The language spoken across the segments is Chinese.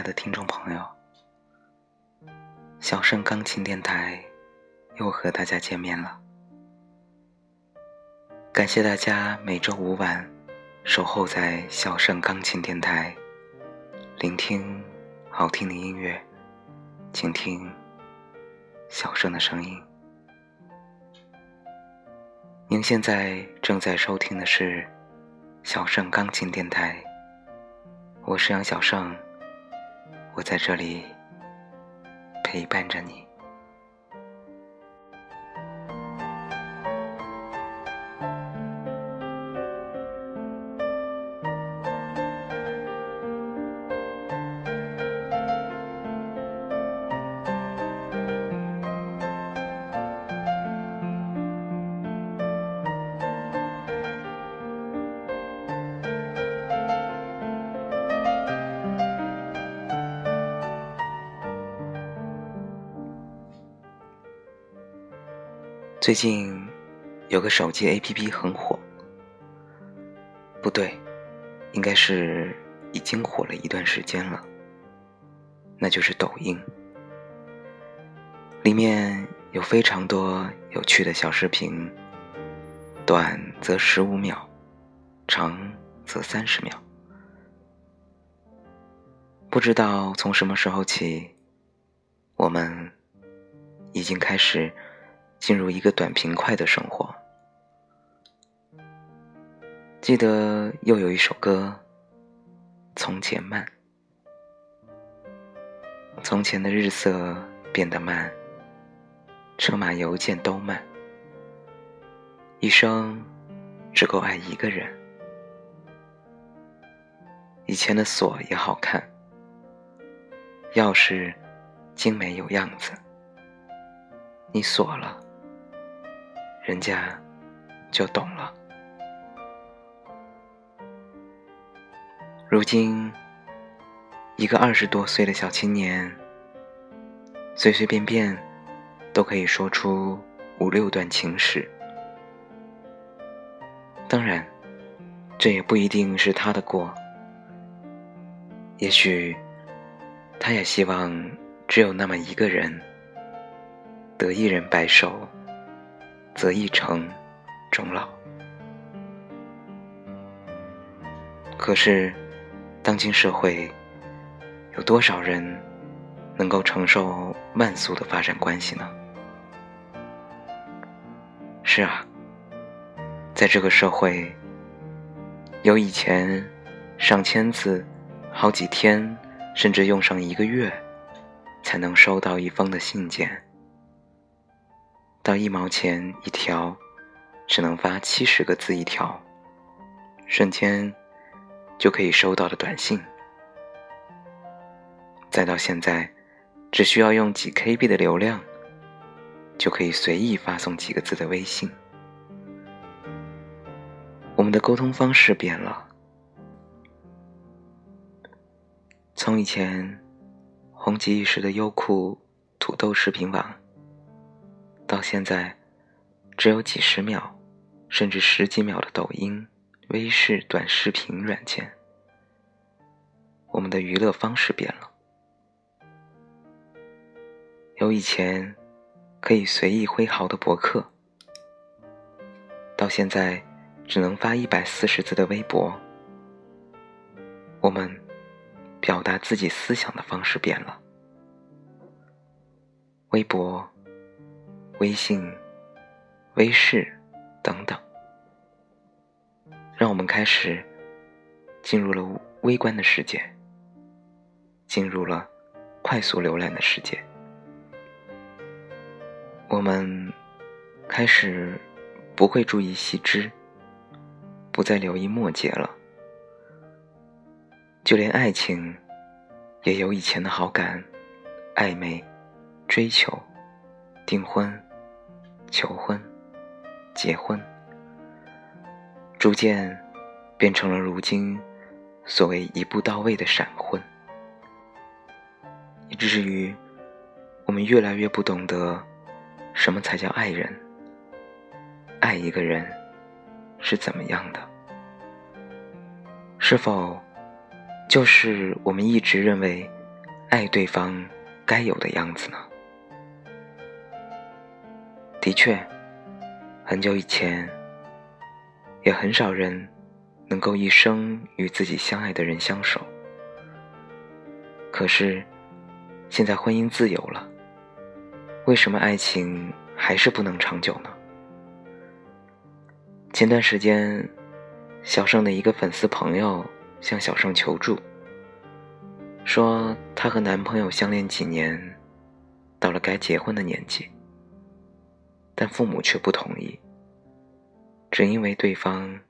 亲爱的听众朋友，小盛钢琴电台又和大家见面了。感谢大家每周五晚守候在小盛钢琴电台，聆听好听的音乐，倾听小盛的声音。您现在正在收听的是小盛钢琴电台。我是杨小盛，我在这里陪伴着你。最近有个手机 APP 很火，不对，应该是已经火了一段时间了。那就是抖音，里面有非常多有趣的小视频，短则十五秒，长则三十秒。不知道从什么时候起，我们已经开始。进入一个短平快的生活。记得又有一首歌，《从前慢》。从前的日色变得慢，车马邮件都慢，一生只够爱一个人。以前的锁也好看，钥匙精美有样子，你锁了。人家就懂了。如今，一个二十多岁的小青年，随随便便都可以说出五六段情史。当然，这也不一定是他的过。也许，他也希望只有那么一个人，得一人白首。则一成终老。可是，当今社会，有多少人能够承受慢速的发展关系呢？是啊，在这个社会，有以前上千字、好几天，甚至用上一个月，才能收到一封的信件。到一毛钱一条，只能发七十个字一条，瞬间就可以收到的短信；再到现在，只需要用几 KB 的流量，就可以随意发送几个字的微信。我们的沟通方式变了，从以前红极一时的优酷、土豆视频网。到现在，只有几十秒，甚至十几秒的抖音、微视短视频软件，我们的娱乐方式变了。由以前可以随意挥毫的博客，到现在只能发一百四十字的微博，我们表达自己思想的方式变了。微博。微信、微视等等，让我们开始进入了微观的世界，进入了快速浏览的世界。我们开始不会注意细枝，不再留意末节了。就连爱情，也有以前的好感、暧昧、追求、订婚。求婚、结婚，逐渐变成了如今所谓一步到位的闪婚，以至于我们越来越不懂得什么才叫爱人，爱一个人是怎么样的，是否就是我们一直认为爱对方该有的样子呢？的确，很久以前，也很少人能够一生与自己相爱的人相守。可是，现在婚姻自由了，为什么爱情还是不能长久呢？前段时间，小盛的一个粉丝朋友向小盛求助，说她和男朋友相恋几年，到了该结婚的年纪，但父母却不同意，只因为对方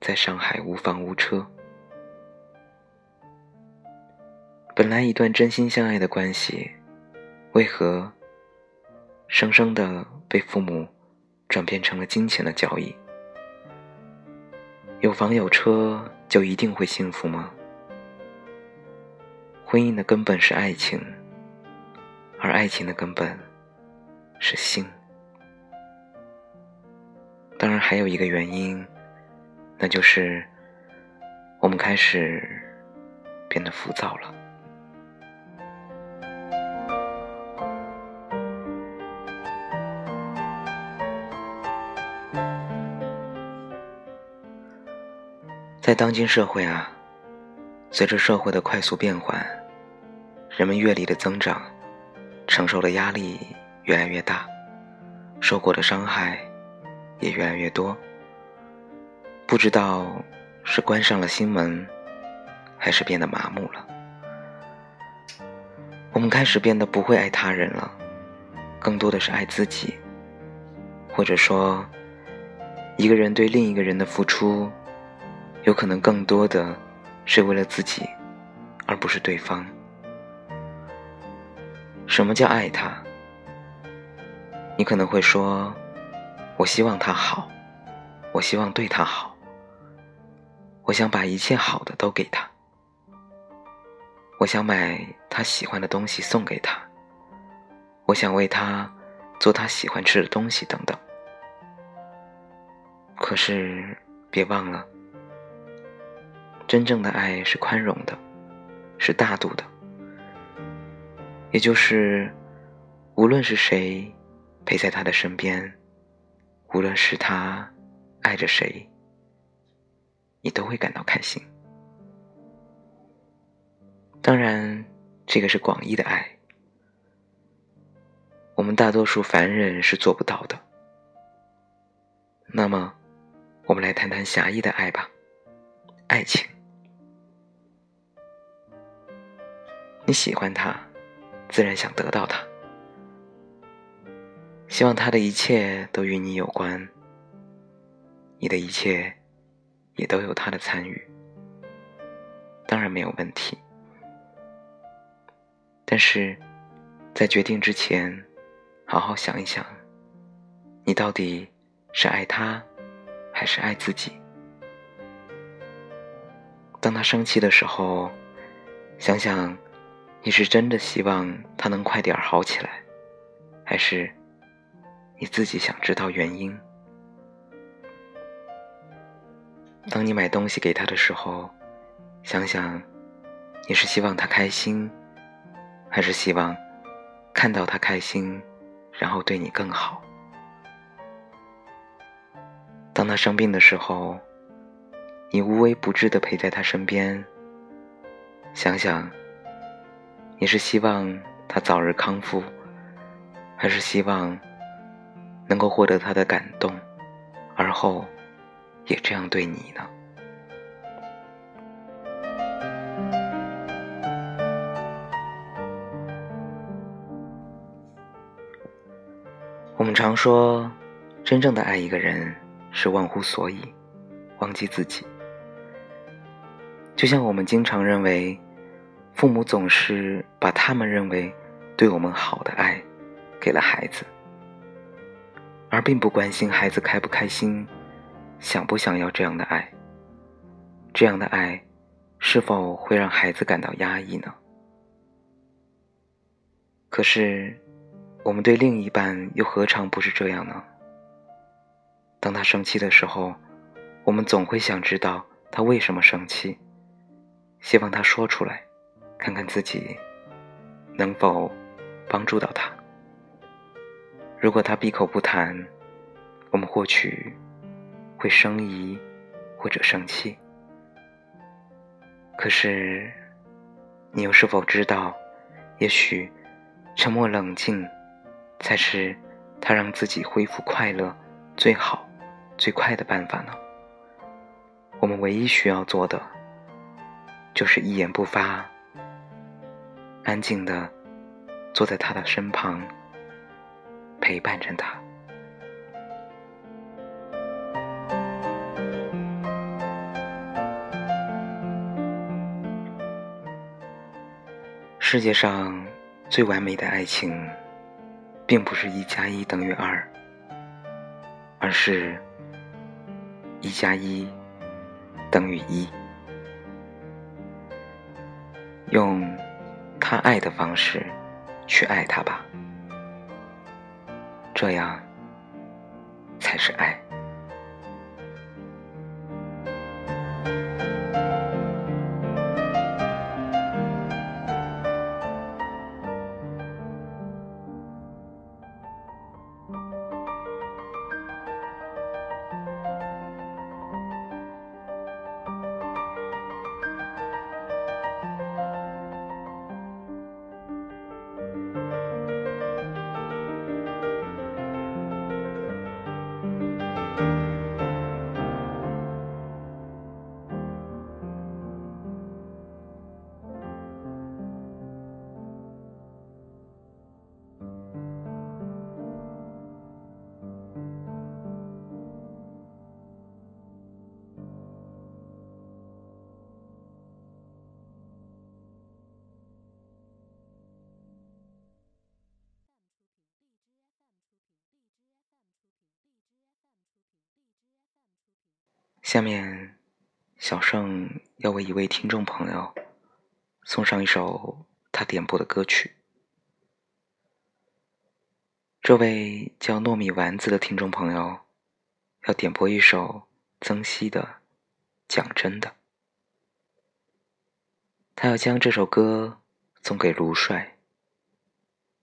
在上海无房无车。本来一段真心相爱的关系，为何生生的被父母转变成了金钱的交易？有房有车就一定会幸福吗？婚姻的根本是爱情，而爱情的根本是性。当然，还有一个原因，那就是我们开始变得浮躁了。在当今社会啊，随着社会的快速变换，人们阅历的增长，承受的压力越来越大，受过的伤害也越来越多。不知道是关上了心门，还是变得麻木了。我们开始变得不会爱他人了，更多的是爱自己，或者说，一个人对另一个人的付出。有可能更多的是为了自己，而不是对方。什么叫爱他？你可能会说：“我希望他好，我希望对他好，我想把一切好的都给他，我想买他喜欢的东西送给他，我想为他做他喜欢吃的东西等等。”可是别忘了。真正的爱是宽容的，是大度的，也就是无论是谁陪在他的身边，无论是他爱着谁，你都会感到开心。当然，这个是广义的爱，我们大多数凡人是做不到的。那么，我们来谈谈狭义的爱吧，爱情。你喜欢他，自然想得到他，希望他的一切都与你有关，你的一切也都有他的参与，当然没有问题。但是，在决定之前，好好想一想，你到底是爱他，还是爱自己？当他生气的时候，想想。你是真的希望他能快点好起来，还是你自己想知道原因？当你买东西给他的时候，想想你是希望他开心，还是希望看到他开心，然后对你更好？当他生病的时候，你无微不至的陪在他身边，想想。你是希望他早日康复，还是希望能够获得他的感动，而后也这样对你呢？我们常说，真正的爱一个人是忘乎所以，忘记自己。就像我们经常认为。父母总是把他们认为对我们好的爱给了孩子，而并不关心孩子开不开心，想不想要这样的爱。这样的爱是否会让孩子感到压抑呢？可是，我们对另一半又何尝不是这样呢？当他生气的时候，我们总会想知道他为什么生气。希望他说出来，看看自己能否帮助到他。如果他闭口不谈，我们或许会生疑或者生气。可是，你又是否知道，也许沉默冷静，才是他让自己恢复快乐最好、最快的办法呢？我们唯一需要做的，就是一言不发，安静的坐在他的身旁，陪伴着他。世界上最完美的爱情，并不是一加一等于二，而是一加一等于一。用他爱的方式去爱他吧，这样才是爱。下面，小盛要为一位听众朋友送上一首他点播的歌曲。这位叫糯米丸子的听众朋友要点播一首曾曦的《讲真的》，他要将这首歌送给卢帅。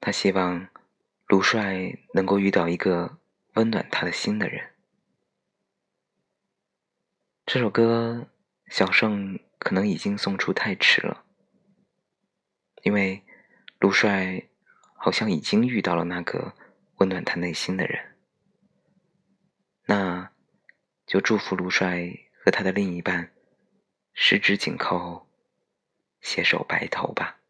他希望卢帅能够遇到一个温暖他的心的人。这首歌，小盛可能已经送出太迟了，因为卢帅好像已经遇到了那个温暖他内心的人。那就祝福卢帅和他的另一半十指紧扣，携手白头吧。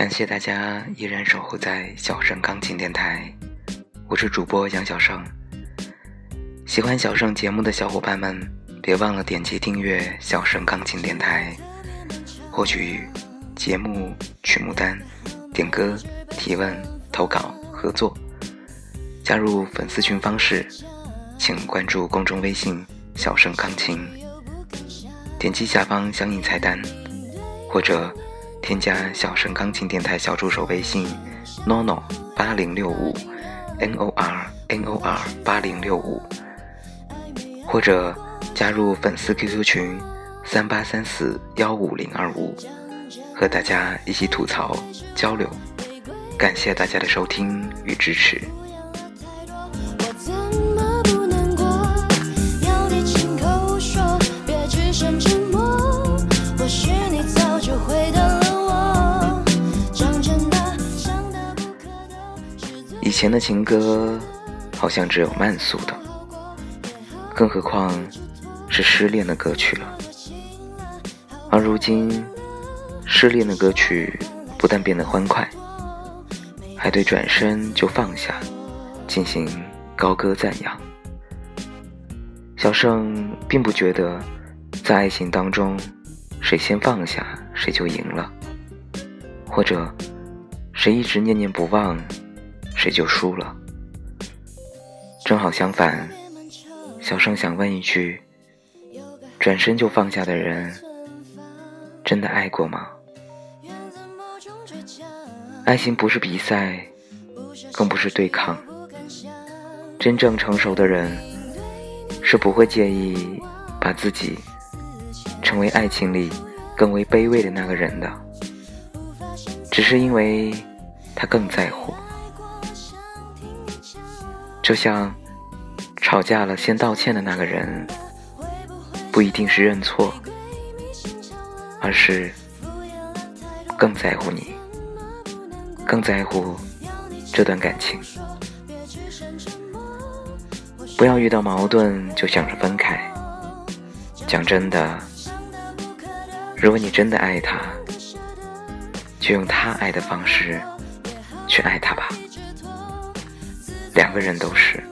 感谢大家依然守候在小盛钢琴电台，我是主播杨小盛。喜欢小盛节目的小伙伴们，别忘了点击订阅小盛钢琴电台，获取节目曲目单、点歌、提问、投稿、合作。加入粉丝群方式，请关注公众微信“小盛钢琴”，点击下方相应菜单，或者。添加小声钢琴电台小助手微信：nono 八零六五，n o r n o r 八零六五，或者加入粉丝 QQ 群：三八三四幺五零二五，和大家一起吐槽交流。感谢大家的收听与支持。以前的情歌，好像只有慢速的，更何况是失恋的歌曲了。而如今，失恋的歌曲不但变得欢快，还对转身就放下进行高歌赞扬。小盛并不觉得，在爱情当中，谁先放下谁就赢了，或者谁一直念念不忘。谁就输了。正好相反，小盛想问一句：转身就放下的人，真的爱过吗？爱情不是比赛，更不是对抗。真正成熟的人，是不会介意把自己成为爱情里更为卑微的那个人的，只是因为他更在乎。就像吵架了先道歉的那个人，不一定是认错，而是更在乎你，更在乎这段感情。不要遇到矛盾就想着分开。讲真的，如果你真的爱他，就用他爱的方式去爱他吧。两个人都是。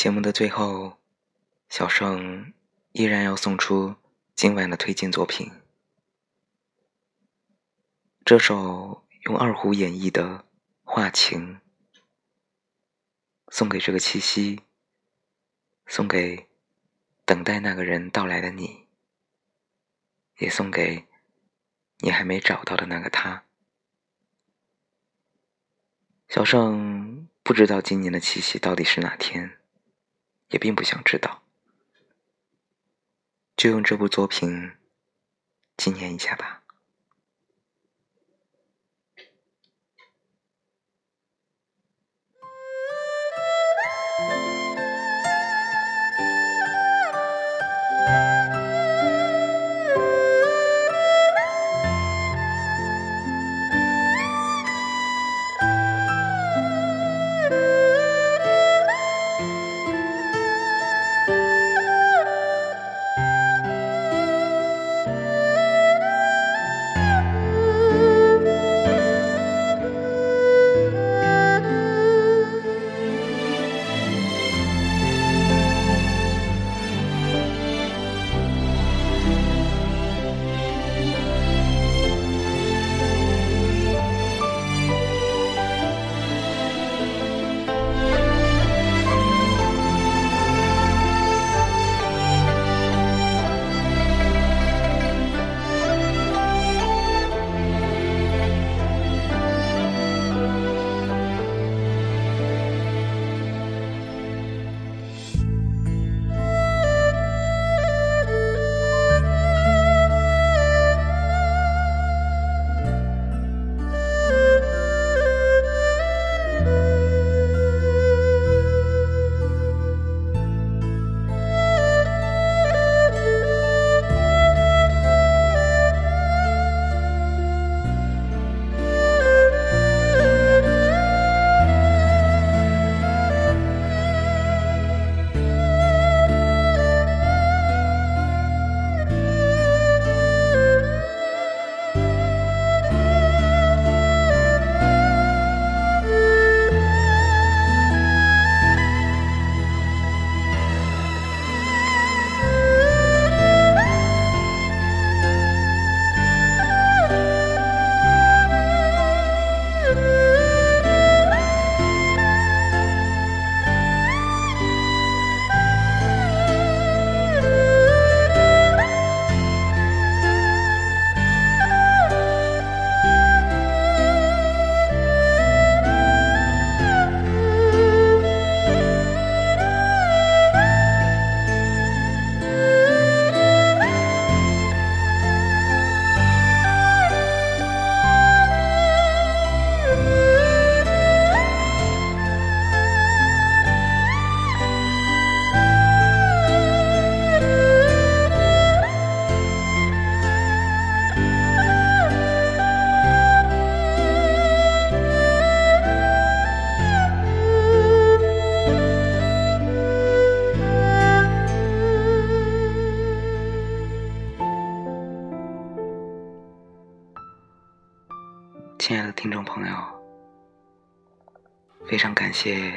节目的最后，小盛依然要送出今晚的推荐作品。这首用二胡演绎的《画情》，送给这个七夕，送给等待那个人到来的你，也送给你还没找到的那个他。小盛不知道今年的七夕到底是哪天，也并不想知道，就用这部作品纪念一下吧。亲爱的听众朋友，非常感谢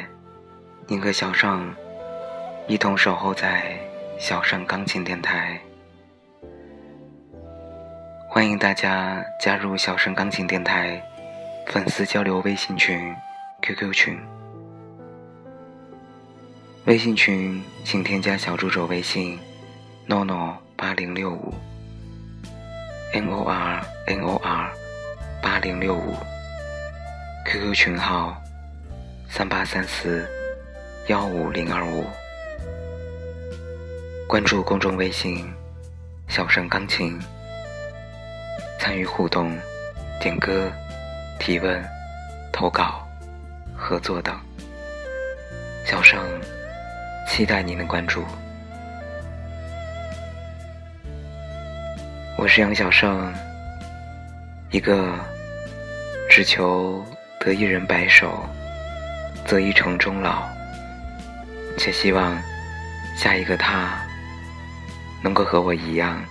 您和小盛一同守候在小盛钢琴电台。欢迎大家加入小盛钢琴电台粉丝交流微信群、QQ 群。微信群请添加小助手微信：nono 八零六五，n o r n o r。八零六五，QQ 群号三八三四幺五零二五，关注公众微信“小盛钢琴”，参与互动、点歌、提问、投稿、合作等，小盛期待您的关注。我是杨小盛，一个。只求得一人白首，择一城终老。且希望下一个他能够和我一样，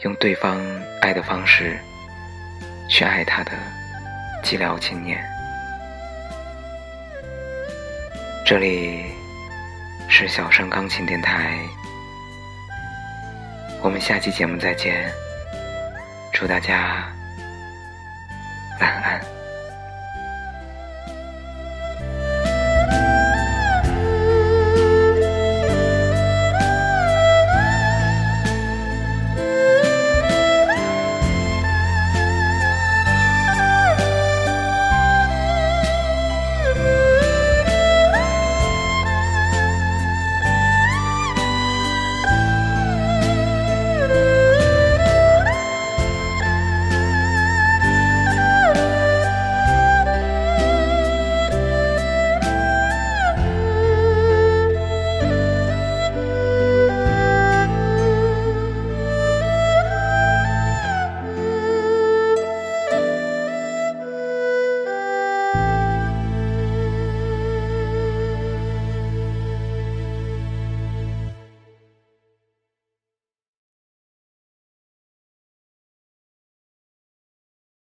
用对方爱的方式去爱他的寂寥青年。这里是小声钢琴电台，我们下期节目再见，祝大家晚安。